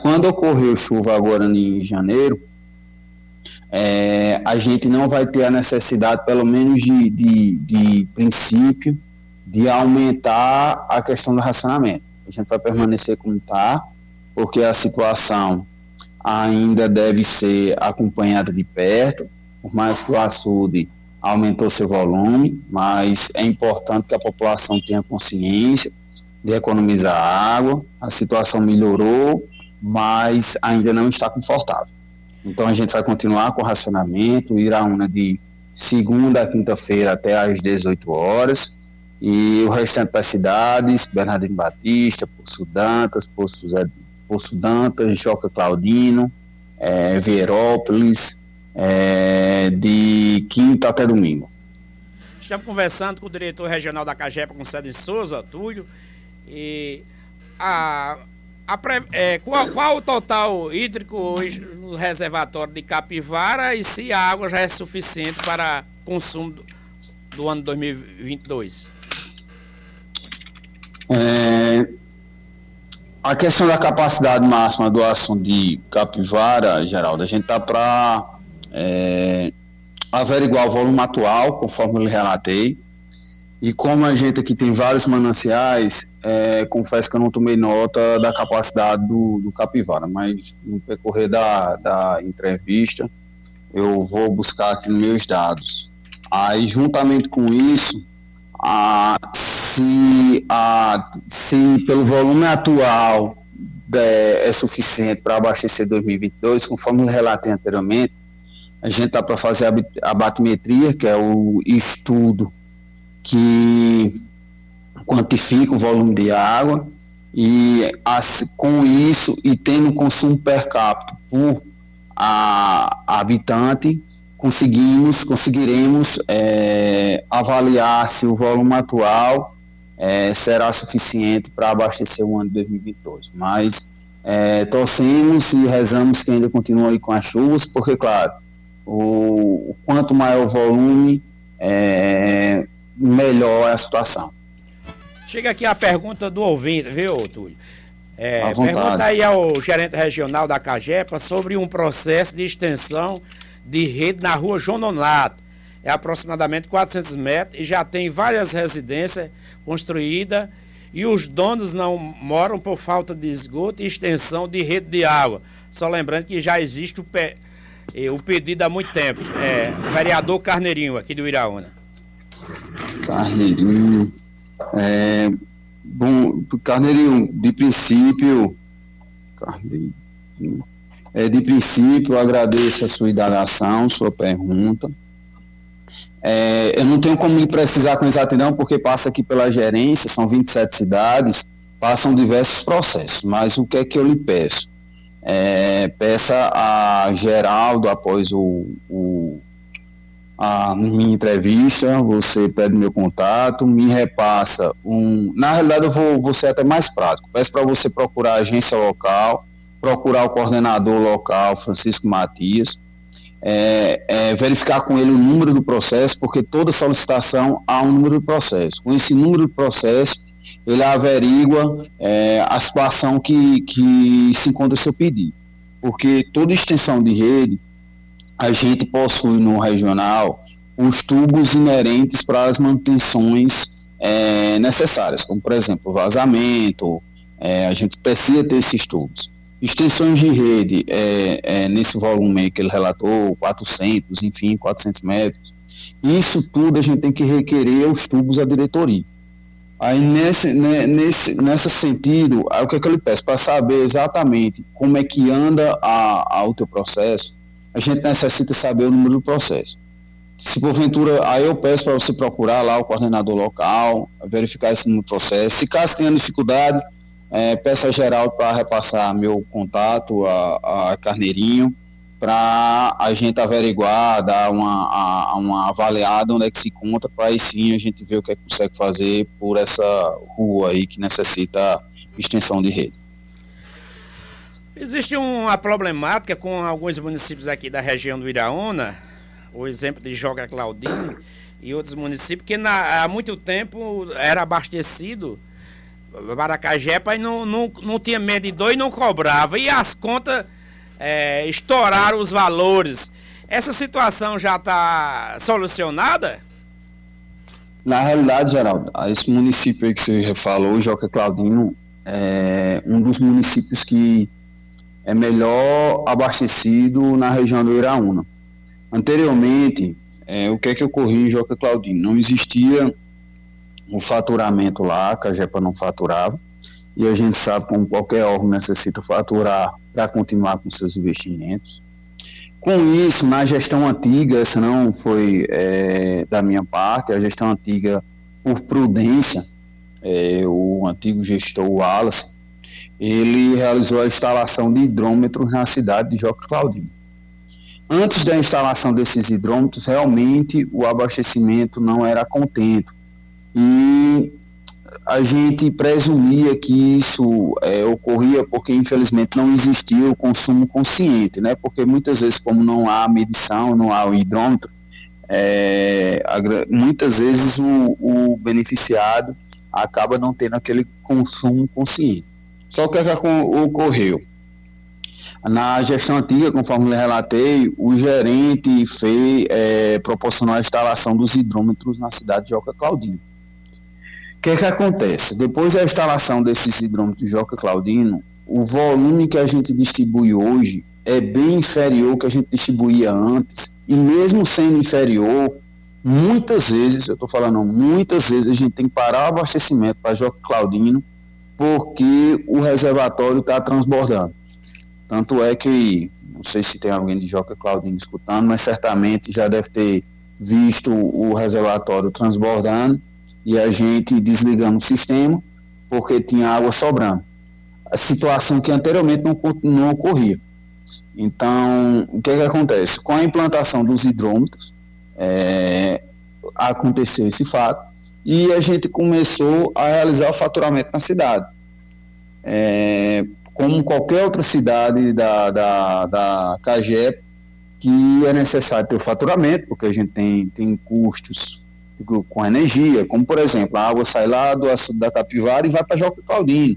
quando ocorreu chuva agora em janeiro, é, a gente não vai ter a necessidade, pelo menos de, de, de princípio, de aumentar a questão do racionamento. A gente vai permanecer como está, porque a situação ainda deve ser acompanhada de perto, por mais que o açude aumentou seu volume, mas é importante que a população tenha consciência de economizar água. A situação melhorou, mas ainda não está confortável. Então a gente vai continuar com o racionamento, Iraúna de segunda a quinta-feira até às 18 horas, e o restante das cidades, Bernardino Batista, Poço Dantas, Poço, Zé, Poço Dantas, Joca Claudino, é, Vierópolis, é, de quinta até domingo. Estamos conversando com o diretor regional da Cagepa, com Cédric Souza, Túlio, e a, a é, qual, qual, o total hídrico hoje no reservatório de Capivara e se a água já é suficiente para consumo do, do ano 2022? É, a questão da capacidade máxima do assunto de Capivara, Geraldo, a gente está para é, averiguar o volume atual, conforme eu relatei. E como a gente aqui tem vários mananciais, é, confesso que eu não tomei nota da capacidade do, do capivara, mas no percorrer da, da entrevista eu vou buscar aqui nos meus dados. Aí, juntamente com isso, a, se, a, se pelo volume atual é, é suficiente para abastecer 2022, conforme relatei anteriormente, a gente está para fazer a, a batimetria, que é o estudo que quantifica o volume de água, e as, com isso, e tendo consumo per capita por a, a habitante, conseguimos, conseguiremos é, avaliar se o volume atual é, será suficiente para abastecer o ano de 2022. Mas é, torcemos e rezamos que ainda continue com as chuvas, porque, claro, o, o quanto maior o volume, é, melhor é a situação. Chega aqui a pergunta do ouvinte, viu, Túlio? É, pergunta aí ao gerente regional da Cagepa sobre um processo de extensão de rede na rua João Nonato. É aproximadamente 400 metros e já tem várias residências construídas e os donos não moram por falta de esgoto e extensão de rede de água. Só lembrando que já existe o, pe... o pedido há muito tempo. É, vereador Carneirinho, aqui do Iraúna. Carneirinho. É, bom, Carneirinho, de princípio. Carneirinho. É, de princípio, agradeço a sua indagação, sua pergunta. É, eu não tenho como lhe precisar com exatidão, porque passa aqui pela gerência, são 27 cidades, passam diversos processos, mas o que é que eu lhe peço? É, peça a Geraldo, após o, o a minha entrevista, você pede meu contato, me repassa um. Na realidade, eu vou, vou ser até mais prático. Peço para você procurar a agência local, procurar o coordenador local, Francisco Matias, é, é, verificar com ele o número do processo, porque toda solicitação há um número do processo. Com esse número do processo, ele averigua é, a situação que, que se encontra o seu pedido. Porque toda extensão de rede a gente possui no regional os tubos inerentes para as manutenções é, necessárias, como por exemplo vazamento, é, a gente precisa ter esses tubos. Extensões de rede é, é nesse volume que ele relatou, 400, enfim, 400 metros. Isso tudo a gente tem que requerer os tubos à diretoria. Aí nesse, né, nesse nesse sentido, o que, é que eu lhe peço? Para saber exatamente como é que anda a, a, o teu processo, a gente necessita saber o número do processo. Se porventura, aí eu peço para você procurar lá o coordenador local, verificar esse número do processo. Se caso tenha dificuldade, é, peço a Geraldo para repassar meu contato a, a Carneirinho, para a gente averiguar, dar uma, a, uma avaliada onde é que se encontra, para aí sim a gente ver o que é que consegue fazer por essa rua aí que necessita extensão de rede. Existe uma problemática com alguns municípios aqui da região do Iraúna, o exemplo de Joga Claudinho e outros municípios, que na, há muito tempo era abastecido Baracajepa e não, não, não tinha medo de dor e não cobrava. E as contas é, estouraram os valores. Essa situação já está solucionada? Na realidade, Geraldo, esse município aí que você falou, Joca Claudino, é um dos municípios que é melhor abastecido na região do Iraúna. Anteriormente, é, o que é que ocorria Joca Claudino? Não existia o faturamento lá, a Jepa não faturava, e a gente sabe como qualquer órgão necessita faturar para continuar com seus investimentos. Com isso, na gestão antiga, essa não foi é, da minha parte, a gestão antiga, por prudência, é, o antigo gestor Wallace, ele realizou a instalação de hidrômetros na cidade de Joca Claudino. Antes da instalação desses hidrômetros, realmente o abastecimento não era contento. E a gente presumia que isso é, ocorria porque, infelizmente, não existia o consumo consciente, né? Porque muitas vezes, como não há medição, não há o hidrômetro, é, muitas vezes o, o, beneficiado acaba não tendo aquele consumo consciente. Só que o que ocorreu? Na gestão antiga, conforme relatei, o gerente fez, é, proporcionou a instalação dos hidrômetros na cidade de Oca Claudino. O que, que acontece? Depois da instalação desses hidrômetros de Joca Claudino, o volume que a gente distribui hoje é bem inferior ao que a gente distribuía antes, e mesmo sendo inferior, muitas vezes, eu estou falando muitas vezes, a gente tem que parar o abastecimento para Joca Claudino, porque o reservatório está transbordando. Tanto é que, não sei se tem alguém de Joca Claudino escutando, mas certamente já deve ter visto o reservatório transbordando, e a gente desligando o sistema porque tinha água sobrando. A situação que anteriormente não, não ocorria. Então, o que, é que acontece? Com a implantação dos hidrômetros, é, aconteceu esse fato e a gente começou a realizar o faturamento na cidade. É, como qualquer outra cidade da, da, da CAGEP, que é necessário ter o faturamento, porque a gente tem, tem custos com energia, como por exemplo, a água sai lá do açude da Capivara e vai para Joca Claudino.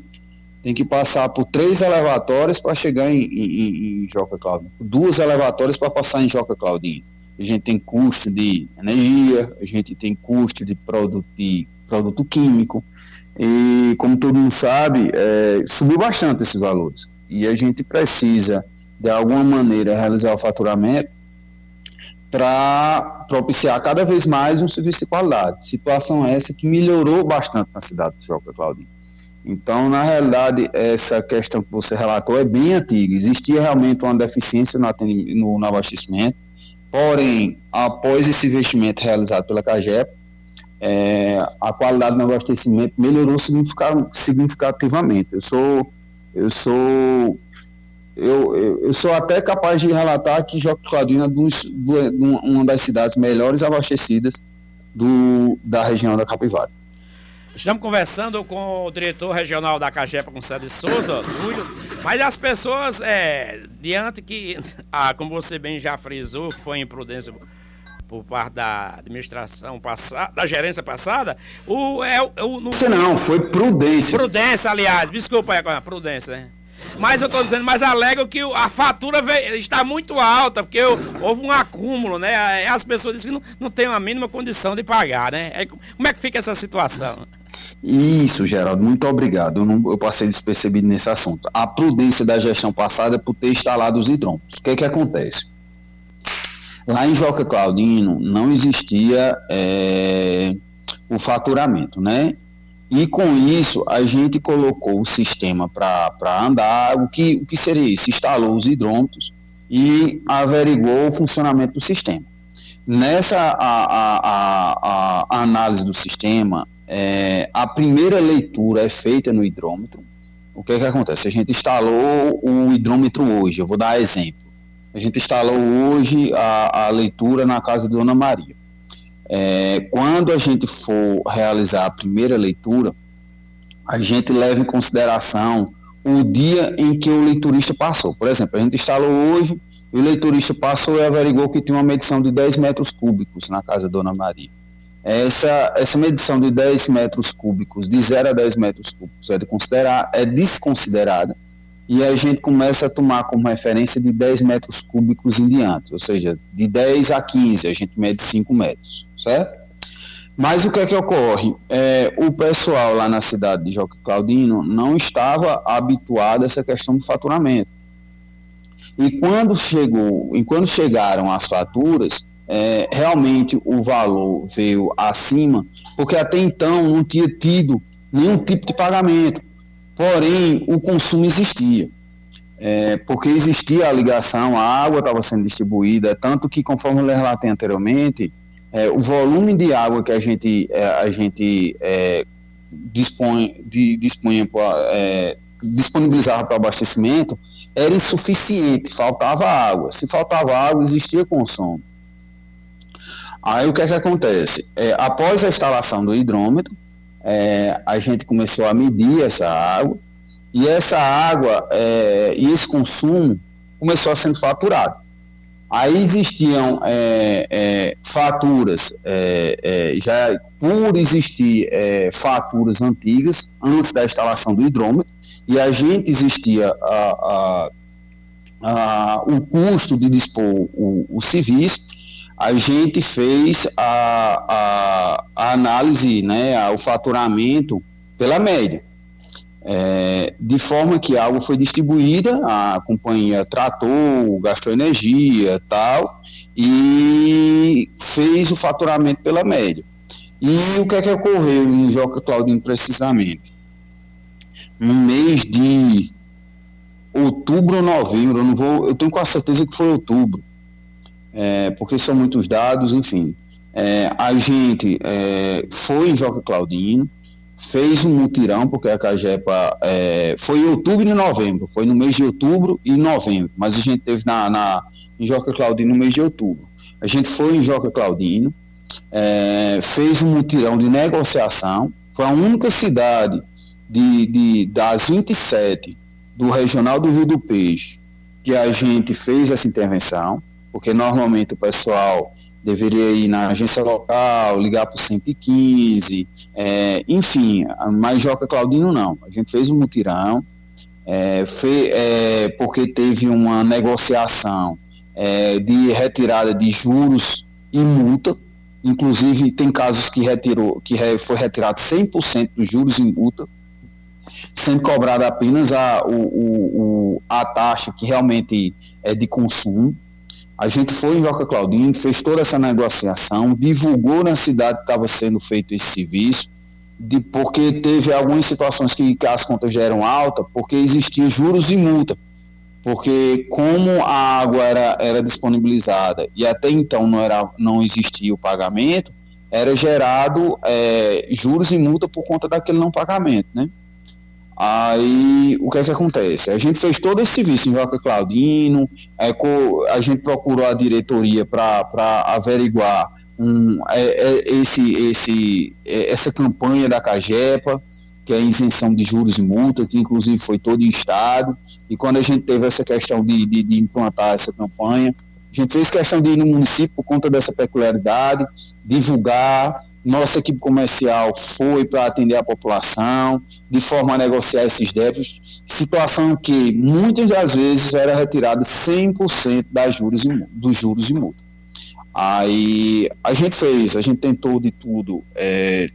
Tem que passar por três elevatórios para chegar em, em, em, Joca Claudino, duas elevatórias para passar em Joca Claudino. A gente tem custo de energia, a gente tem custo de produto, de produto químico, e como todo mundo sabe, é, subiu bastante esses valores. E a gente precisa, de alguma maneira, realizar o faturamento para propiciar cada vez mais um serviço de qualidade. Situação essa que melhorou bastante na cidade de Joca, Claudinho. Então, na realidade, essa questão que você relatou é bem antiga. Existia realmente uma deficiência no, no, no abastecimento, porém, após esse investimento realizado pela CAGEP, é, a qualidade do abastecimento melhorou significativamente. Eu sou, eu sou eu, eu, sou até capaz de relatar que Joca Claudino é uma das cidades melhores abastecidas do, da região da Capivara. Estamos conversando com o diretor regional da Cajepa, com César Souza, Túlio, mas as pessoas, é, diante que, ah, como você bem já frisou, foi imprudência por parte da administração passada, da gerência passada, o... É, o, no, não, foi prudência. Prudência, aliás, desculpa aí, prudência, né? Mas eu estou dizendo, mas alegam que a fatura veio, está muito alta, porque houve um acúmulo, né? As pessoas dizem que não, não têm a mínima condição de pagar, né? como é que fica essa situação? Isso, Geraldo, muito obrigado. Eu, não, eu passei despercebido nesse assunto. A prudência da gestão passada é por ter instalado os hidrômetros. O que é que acontece? Lá em Joca Claudino não existia é, o faturamento, né? E com isso, a gente colocou o sistema para andar. O que, o que seria isso? Instalou os hidrômetros e averiguou o funcionamento do sistema. Nessa a, a, a, a análise do sistema, é, a primeira leitura é feita no hidrômetro. O que, é que acontece? A gente instalou o hidrômetro hoje, eu vou dar exemplo. A gente instalou hoje a, a leitura na casa de Dona Maria. É, quando a gente for realizar a primeira leitura, a gente leva em consideração o dia em que o leiturista passou. Por exemplo, a gente instalou hoje, o leiturista passou e averigou que tinha uma medição de 10 metros cúbicos na casa Dona Maria. Essa, essa medição de 10 metros cúbicos, de 0 a 10 metros cúbicos, é, de considerar, é desconsiderada, e a gente começa a tomar como referência de 10 metros cúbicos em diante, ou seja, de 10 a 15, a gente mede 5 metros, certo? Mas o que é que ocorre? É, o pessoal lá na cidade de Joque Claudino não estava habituado a essa questão do faturamento. E quando chegou, e quando chegaram as faturas, é, realmente o valor veio acima, porque até então não tinha tido nenhum tipo de pagamento. Porém, o consumo existia. É, porque existia a ligação, a água estava sendo distribuída, tanto que, conforme eu relatei anteriormente, é, o volume de água que a gente, é, a gente é, dispõe, de, dispunha, é, disponibilizava para abastecimento era insuficiente, faltava água. Se faltava água, existia consumo. Aí o que é que acontece? É, após a instalação do hidrômetro, é, a gente começou a medir essa água e essa água é, e esse consumo começou a ser faturado. Aí existiam é, é, faturas, é, já por existir faturas antigas, antes da instalação do hidrômetro, e a gente existia a, a, a, o custo de dispor o, o serviço, a gente fez a, a, análise, né, o faturamento pela média. É, de forma que a água foi distribuída, a companhia tratou, gastou energia tal, e fez o faturamento pela média. E o que é que ocorreu em Joca Claudinho precisamente? No mês de outubro ou novembro, eu não vou, eu tenho quase certeza que foi outubro, é, porque são muitos dados, enfim. É, a gente é, foi em Joca Claudino, fez um mutirão, porque a Cagepa é, foi em outubro e novembro, foi no mês de outubro e novembro, mas a gente teve na, na, em Joca Claudino no mês de outubro. A gente foi em Joca Claudino, é, fez um mutirão de negociação, foi a única cidade de, de, das 27 do Regional do Rio do Peixe que a gente fez essa intervenção, porque normalmente o pessoal deveria ir na agência local, ligar para o 115, é, enfim, mas Joca Claudino não. A gente fez um mutirão, é, foi, é, porque teve uma negociação é, de retirada de juros e multa, inclusive tem casos que retirou, que foi retirado 100% dos juros e multa, sendo cobrada apenas a, o, o, a taxa que realmente é de consumo. A gente foi em Joca Claudinho, fez toda essa negociação, divulgou na cidade que estava sendo feito esse serviço, de, porque teve algumas situações que, que as contas já eram altas, porque existiam juros e multa. Porque como a água era, era disponibilizada e até então não, era, não existia o pagamento, era gerado é, juros e multa por conta daquele não pagamento, né? Aí, o que é que acontece? A gente fez todo esse serviço em Joca Claudino, é, a gente procurou a diretoria para averiguar um, é, é, esse, esse, essa campanha da Cagepa, que é a isenção de juros e multa, que inclusive foi todo em estado, e quando a gente teve essa questão de, de, de implantar essa campanha, a gente fez questão de ir no município por conta dessa peculiaridade, divulgar, nossa equipe comercial foi para atender a população, de forma a negociar esses débitos, situação que muitas das vezes era retirada 100% das juros e, dos juros e multa. Aí a gente fez, a gente tentou de tudo é,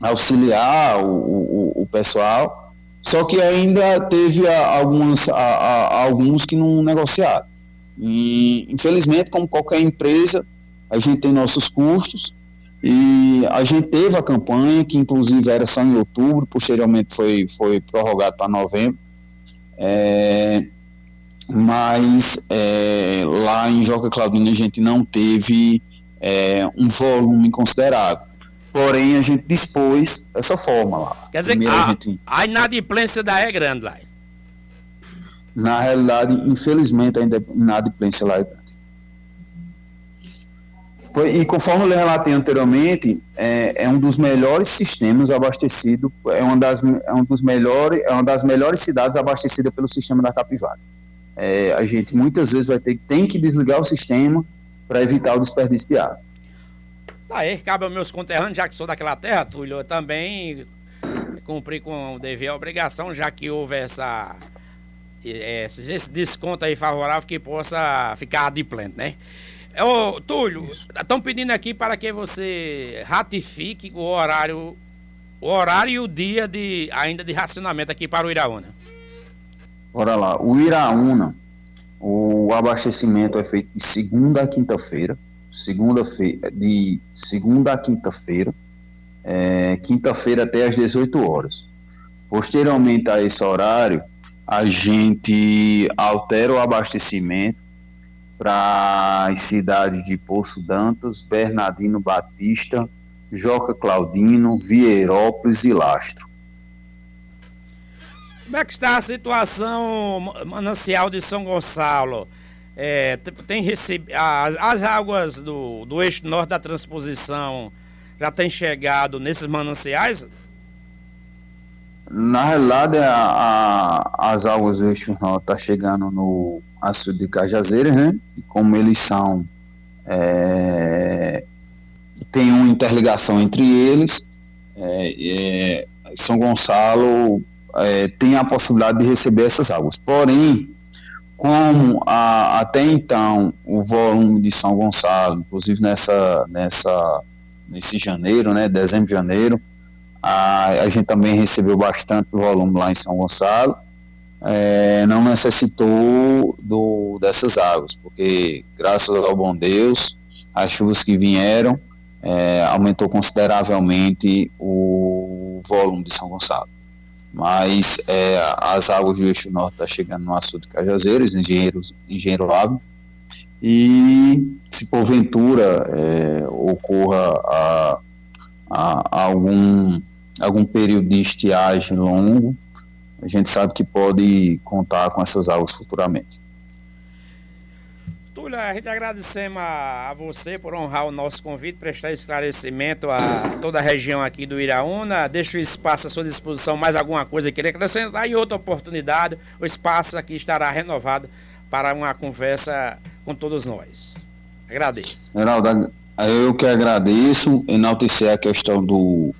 auxiliar o, o, o, pessoal, só que ainda teve alguns, a, a, alguns que não negociaram. E infelizmente, como qualquer empresa, a gente tem nossos custos, e a gente teve a campanha, que inclusive era só em outubro, posteriormente foi, foi prorrogado para novembro. É, mas é, lá em Joca Claudina a gente não teve é, um volume considerável. Porém, a gente dispôs dessa forma lá. Quer dizer, a, a, gente... a inadimplência da é grande lá. Na realidade, infelizmente, a inadimplência lá é grande. E conforme eu relatei anteriormente, é, é, um dos melhores sistemas abastecido, é uma das, é um dos melhores, é uma das melhores cidades abastecida pelo sistema da Capivara. É, a gente muitas vezes vai ter tem que desligar o sistema para evitar o desperdício de água. Aí, cabe aos meus conterrâneos, já que sou daquela terra, Túlio, eu também cumpri com o dever a obrigação, já que houve essa, esse, esse desconto aí favorável que possa ficar adimplente, né? Ô, Túlio, estão pedindo aqui para que você ratifique o horário, o horário e o dia de ainda de racionamento aqui para o Iraúna. Bora lá, o Iraúna, o abastecimento é feito de segunda a quinta-feira, segunda-feira de segunda a quinta-feira, é, quinta-feira até às 18 horas. Posteriormente a esse horário, a gente altera o abastecimento para as cidades de Poço Dantas, Bernardino Batista, Joca Claudino, Vieirópolis e Lastro. Como é que está a situação manancial de São Gonçalo? É, tem recebido as, as, águas do, do eixo norte da transposição já têm chegado nesses mananciais? Na realidade, a, a, as águas do eixo norte estão tá chegando no açude de Cajazeiras, né? E como eles são. É, tem uma interligação entre eles. É, é, são Gonçalo é, tem a possibilidade de receber essas águas. Porém, como a, até então o volume de São Gonçalo, inclusive nessa, nessa, nesse janeiro, né, dezembro, janeiro, a, a gente também recebeu bastante volume lá em São Gonçalo, é, não necessitou do, dessas águas, porque graças ao bom Deus, as chuvas que vieram é, aumentou consideravelmente o volume de São Gonçalo. Mas é, as águas do eixo norte estão tá chegando no açude de Cajazeiras, engenheiros, engenheiro Ave, e se porventura é, ocorra a, a algum, algum período de estiagem longo, a gente sabe que pode contar com essas águas futuramente. Túlio, a gente agradecemos a, a, você por honrar o nosso convite, prestar esclarecimento a toda a região aqui do Iraúna. Deixo o espaço à sua disposição, mais alguma coisa que queria acrescentar. E outra oportunidade, o espaço aqui estará renovado para uma conversa com todos nós. Agradeço. Geraldo, eu que agradeço, enaltecer a questão do,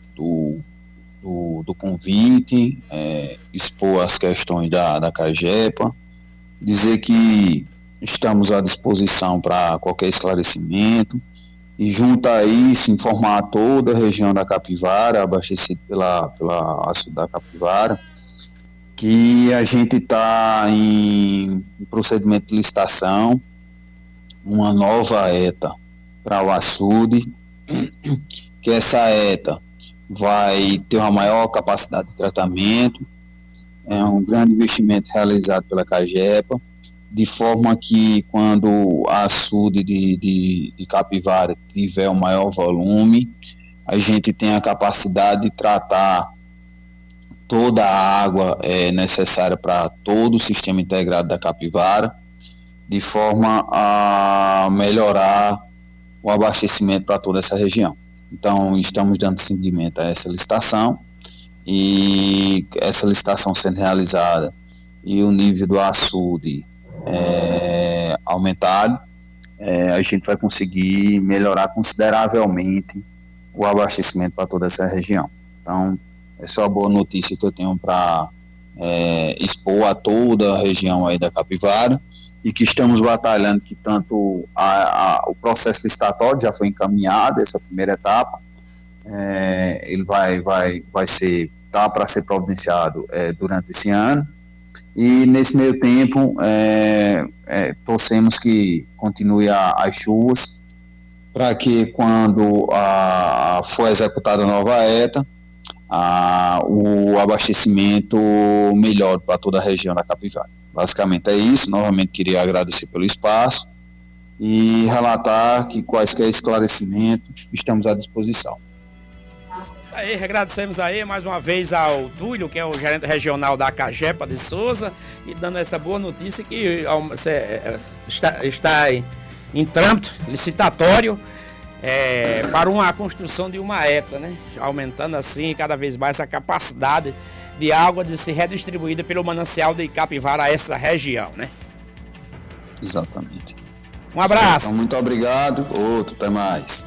do, convite, é, expor as questões da, da CAGEPA, dizer que estamos à disposição para qualquer esclarecimento e junto a isso informar toda a região da Capivara, abastecida pela, pela da Capivara, que a gente está em procedimento de licitação, uma nova ETA para o açude, que essa ETA vai ter uma maior capacidade de tratamento, é um grande investimento realizado pela CAGEPA, de forma que quando a açude de, de, de capivara tiver o maior volume, a gente tem a capacidade de tratar toda a água é, necessária para todo o sistema integrado da capivara, de forma a melhorar o abastecimento para toda essa região. Então, estamos dando seguimento a essa licitação e essa licitação sendo realizada e o nível do açude é, aumentado, é, a gente vai conseguir melhorar consideravelmente o abastecimento para toda essa região. Então, essa é uma boa notícia que eu tenho para é, expor a toda a região aí da Capivara e que estamos batalhando que tanto a, a, o processo licitatório já foi encaminhado, essa primeira etapa, é, ele vai, vai, vai ser, tá para ser providenciado é, durante esse ano, e nesse meio tempo, é, é, torcemos que continue a, as chuvas, para que quando a, for executada a nova ETA, a, o abastecimento melhore para toda a região da Capivara. Basicamente é isso. Novamente queria agradecer pelo espaço e relatar que quaisquer esclarecimentos estamos à disposição. Aí, agradecemos aí mais uma vez ao Túlio, que é o gerente regional da Cajepa de Souza, e dando essa boa notícia que é, está, está em, trâmito licitatório é, para uma construção de uma ETA, né? Aumentando assim cada vez mais a capacidade de água de ser redistribuída pelo manancial de Capivara a essa região, né? Exatamente. Um abraço. Então, muito obrigado. Outro, até mais.